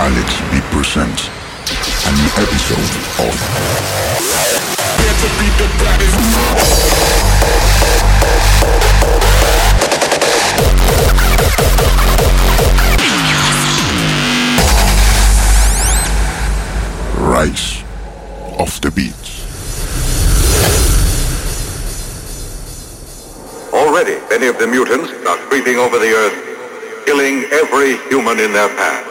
Alexx V presents a new episode of Rise of the Beatz. Already, many of the mutants are creeping over the earth, killing every human in their path.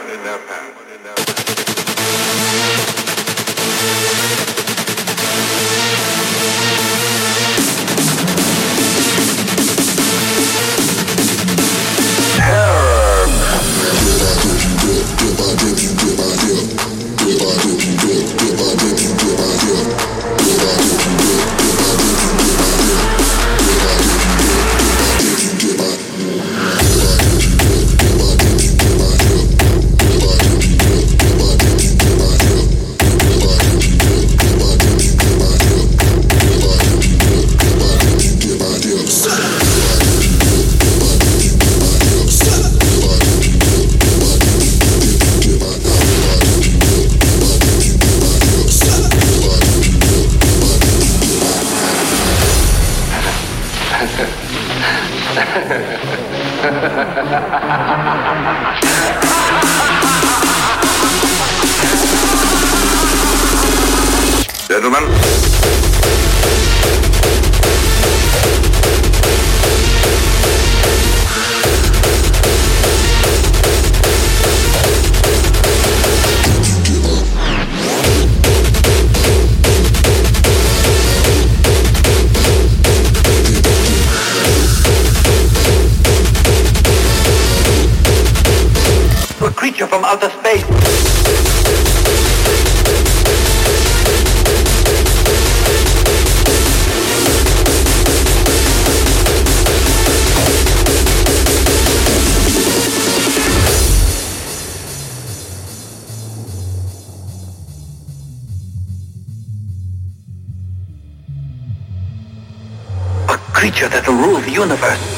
Universe.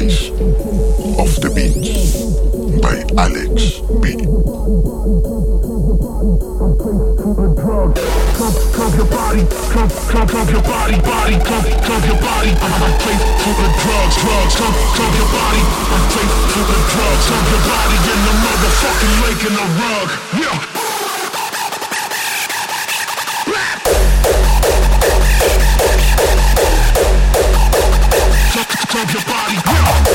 Of the Beatz by Alexx V. Your body, your body, body, your body. Drugs, drugs, your body. Drugs, your body in the motherfucking lake in the rug. Yeah. Take your body, yeah.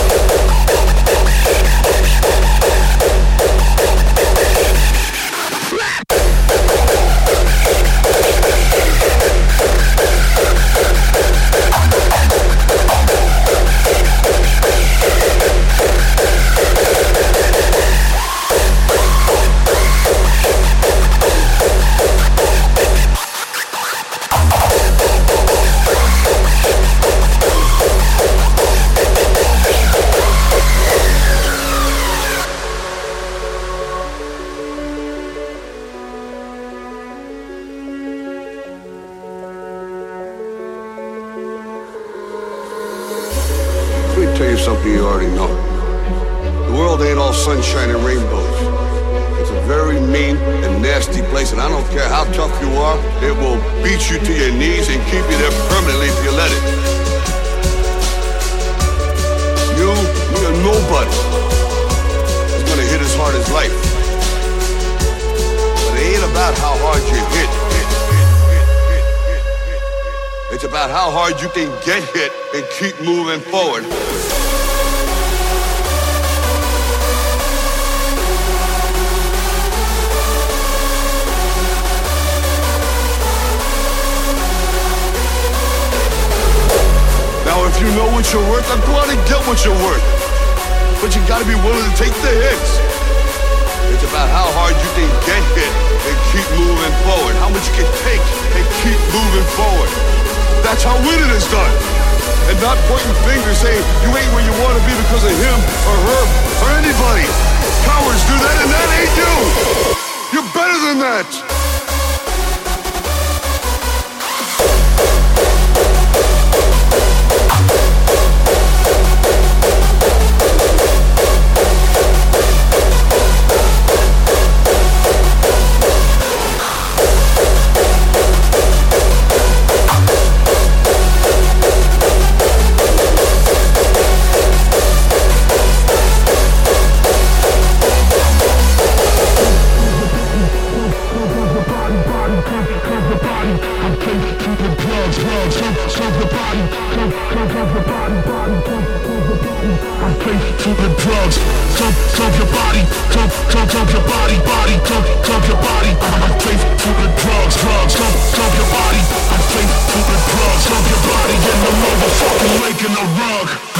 How hard you can get hit and keep moving forward. Now, if you know what you're worth, then go out and get what you're worth. But you gotta be willing to take the hits. It's about how hard you can get hit and keep moving forward. How much you can take and keep moving forward. That's how winning is done. And not pointing fingers saying you ain't where you want to be because of him or her or anybody. Cowards do that and that ain't you. You're better than that. The drugs. Jump, jump your body, jump, jump, jump your body, body, jump, jump your body. I'm safe to the drugs, drugs, jump, jump your body. I'm safe to drugs, jump your body in the motherfucking lake in the rug.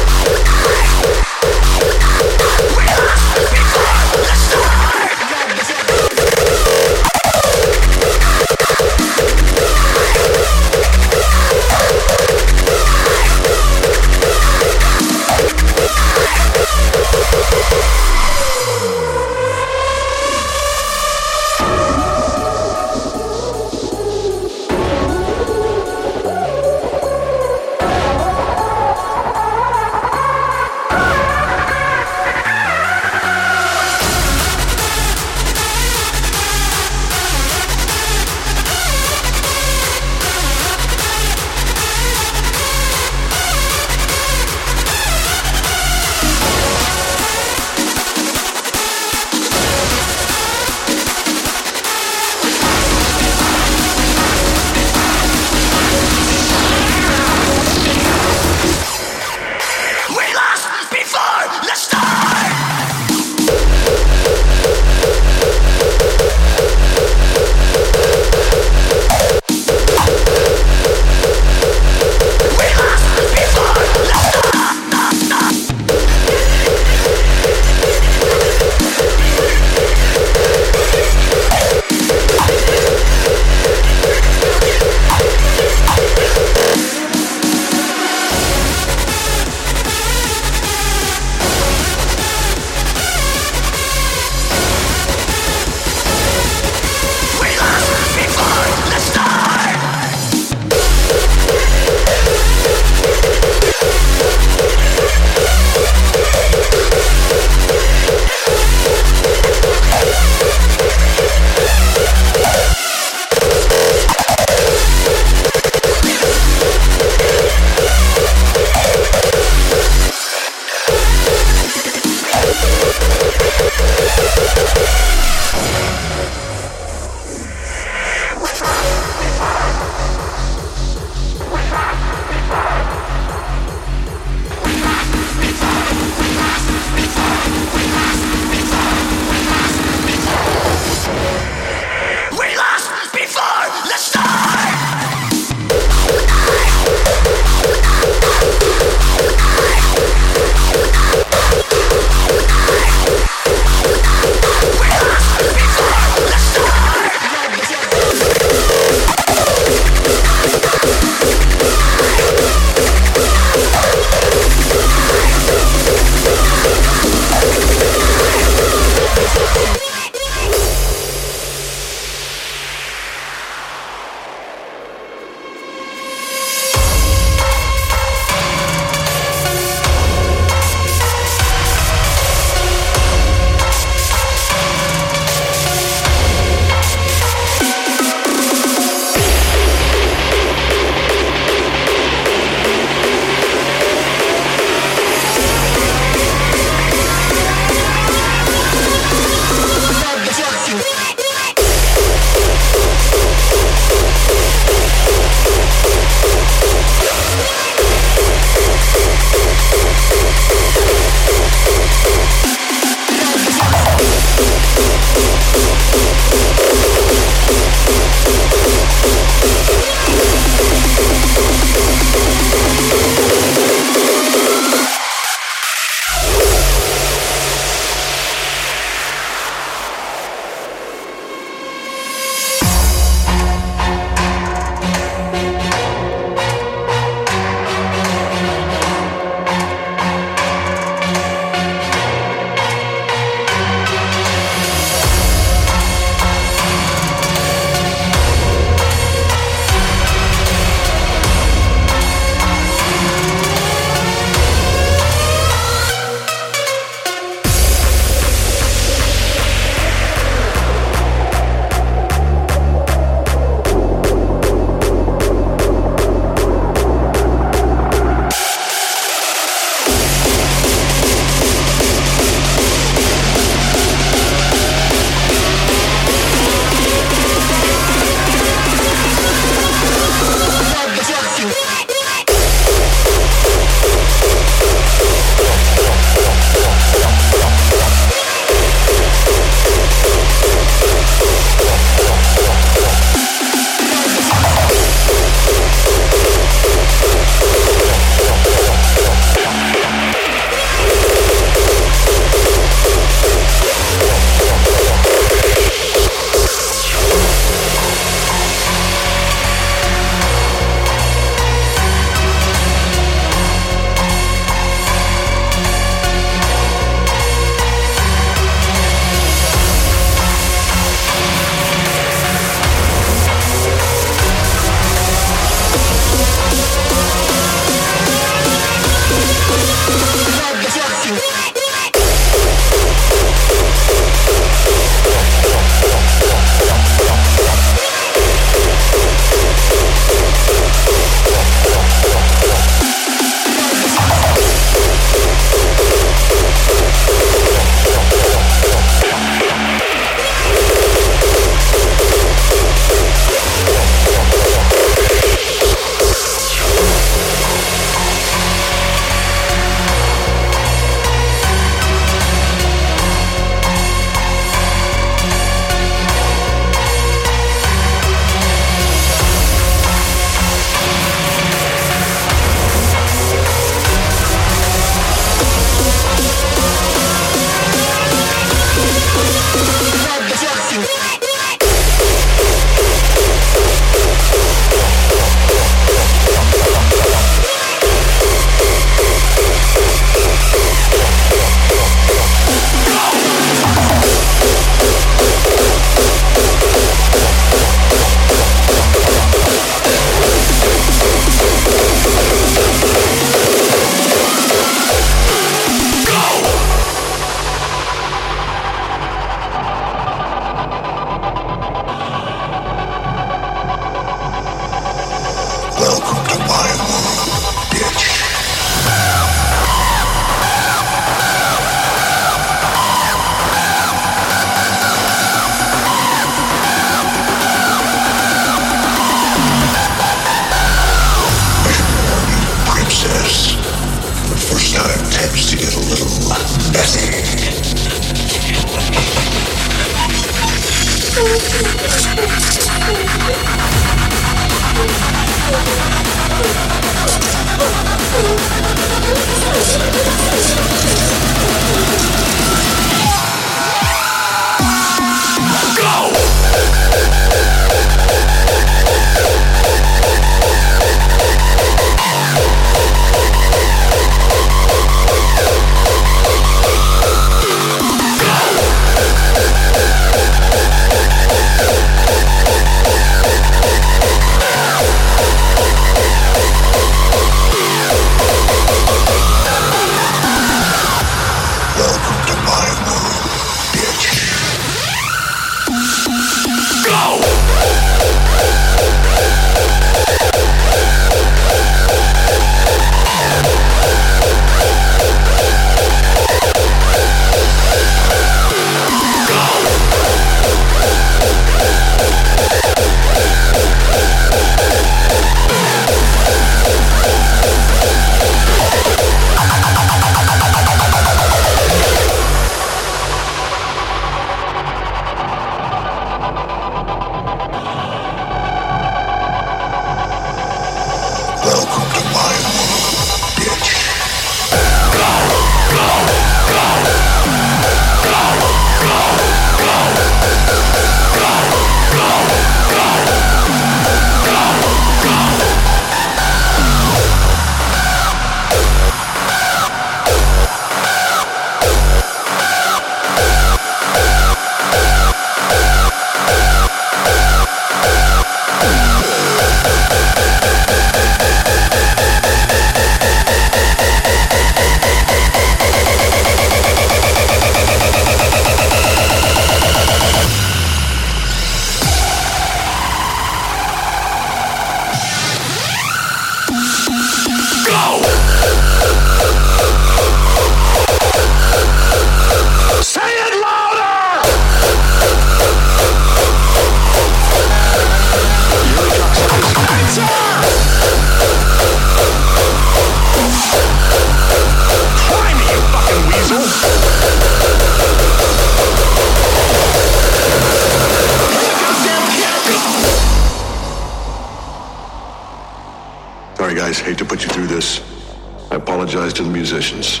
To the musicians.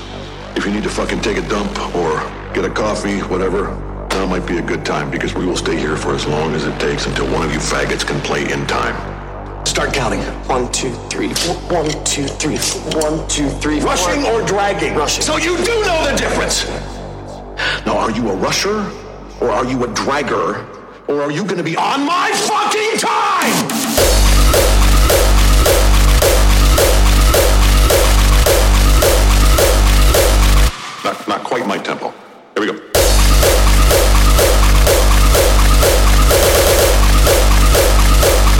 If you need to fucking take a dump or get a coffee, whatever, now might be a good time because we will stay here for as long as it takes until one of you faggots can play in time. Start counting. One, two, three, four. One, two, three, four. One, two, three, four. Rushing or dragging? Rushing. So you do know the difference! Now, are you a rusher or are you a dragger or are you going to be on On my fucking time! Quite my tempo? Here we go.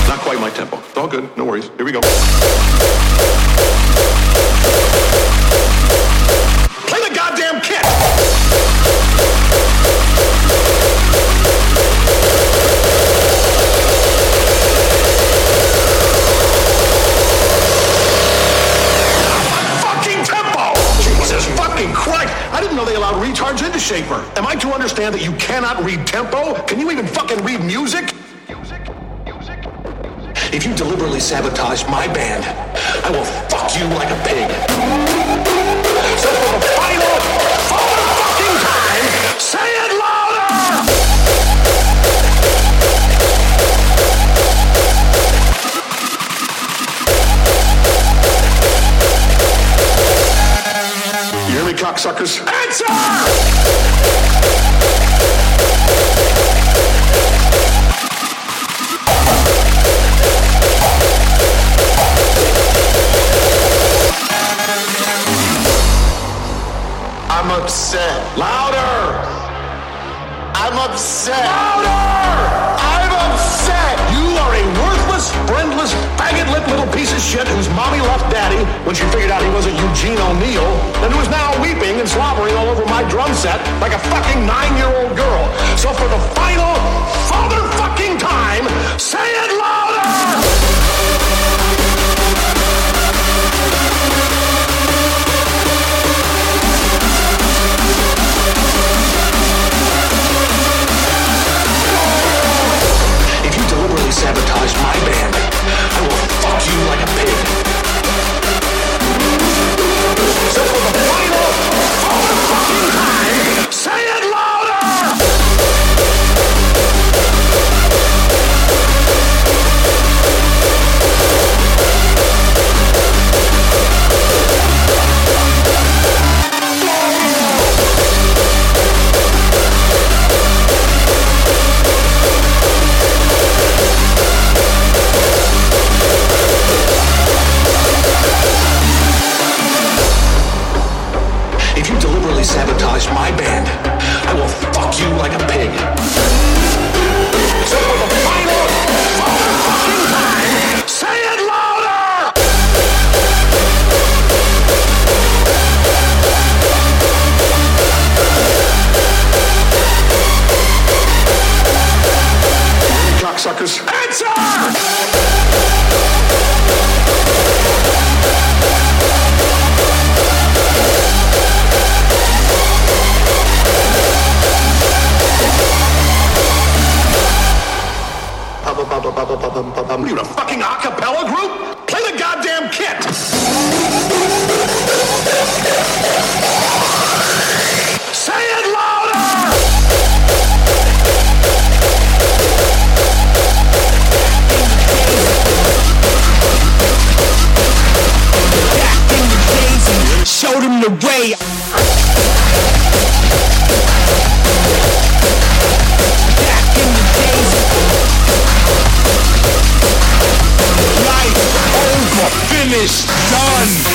Not quite my tempo. It's all good. No worries. Here we go. Retards into Shaffer. Am I to understand that you cannot read tempo? Can you even fucking read music? If you deliberately sabotage my band, I will fuck you like a pig. touch my band, I will fuck you like a pig. So for the final fucking time, say it louder! Cocksuckers. What are you, a fucking a cappella group? Play the goddamn kit! Say it louder! Back in the days and showed him the way. finished, done.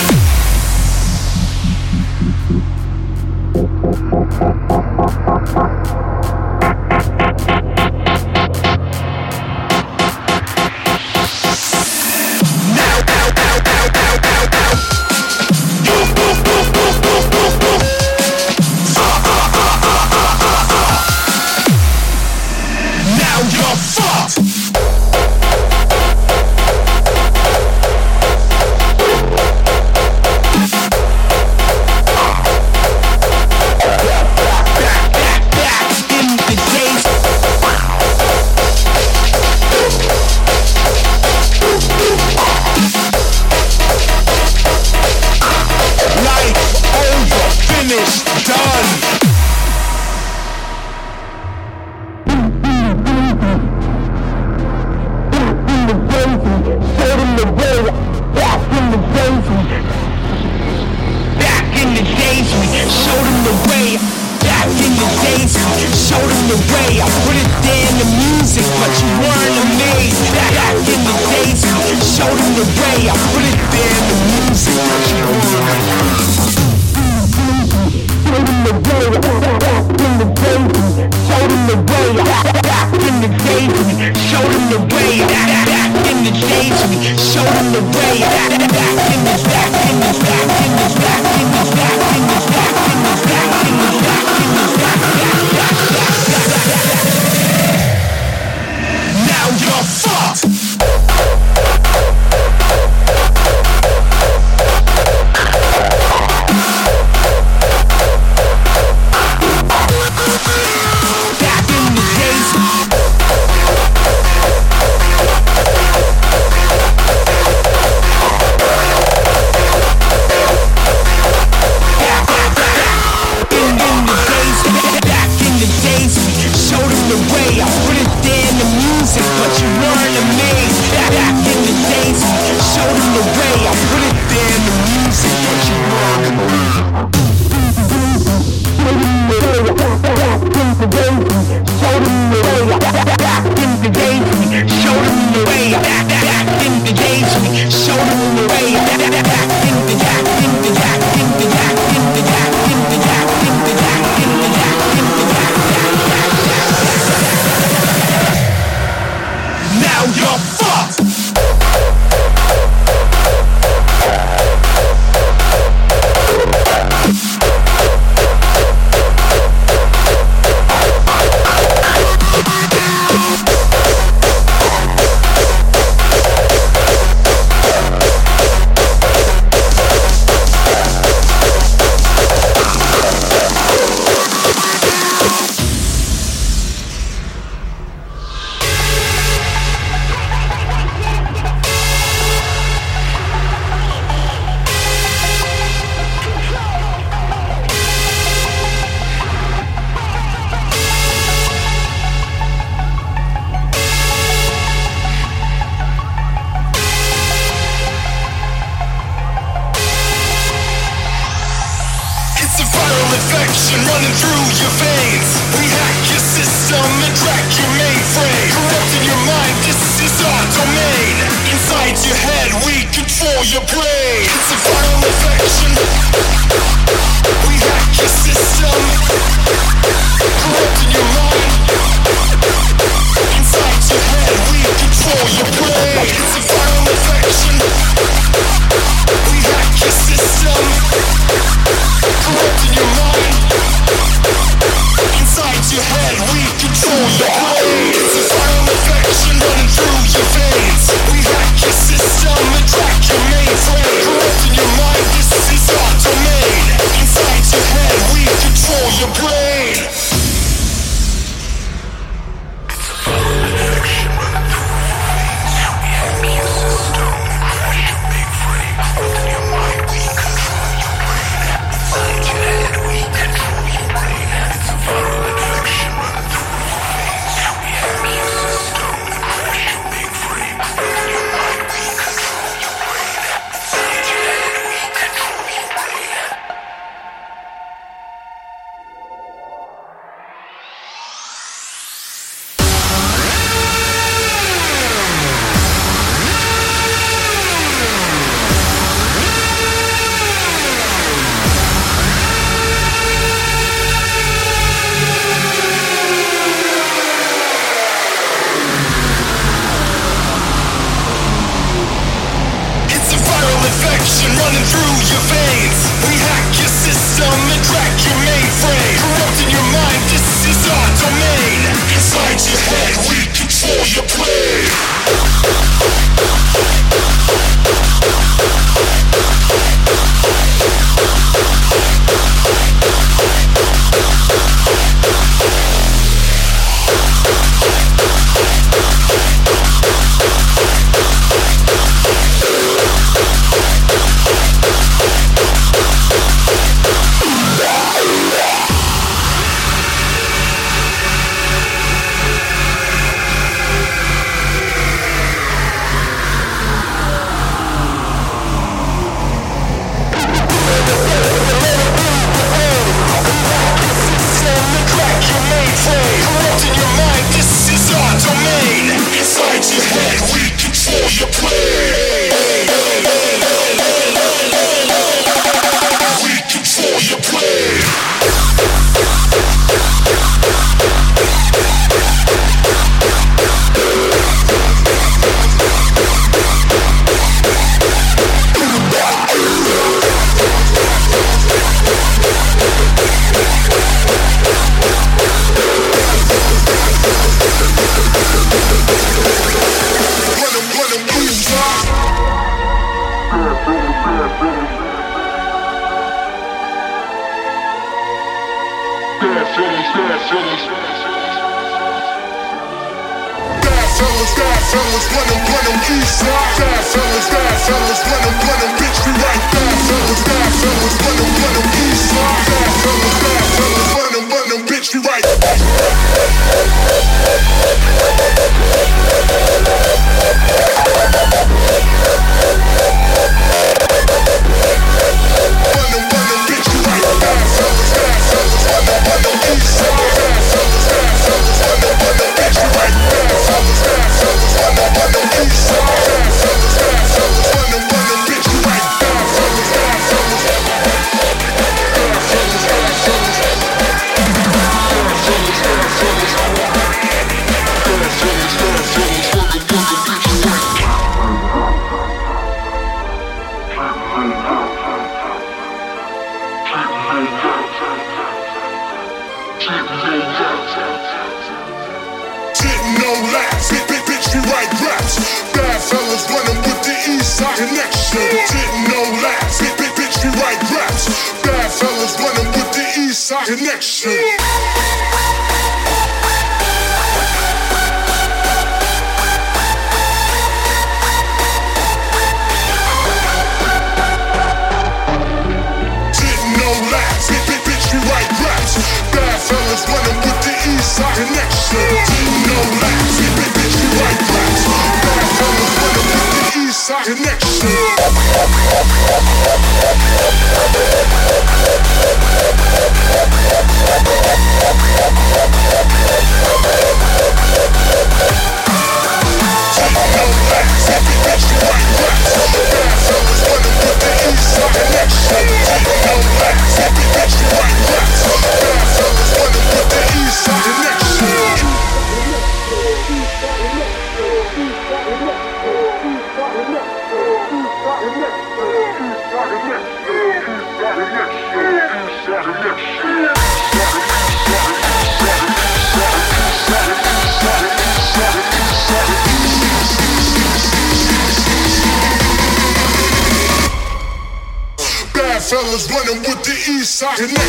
fellas running with the east side connection. Bad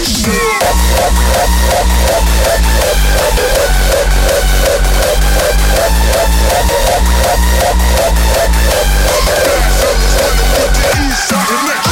fellas running with the east side connection.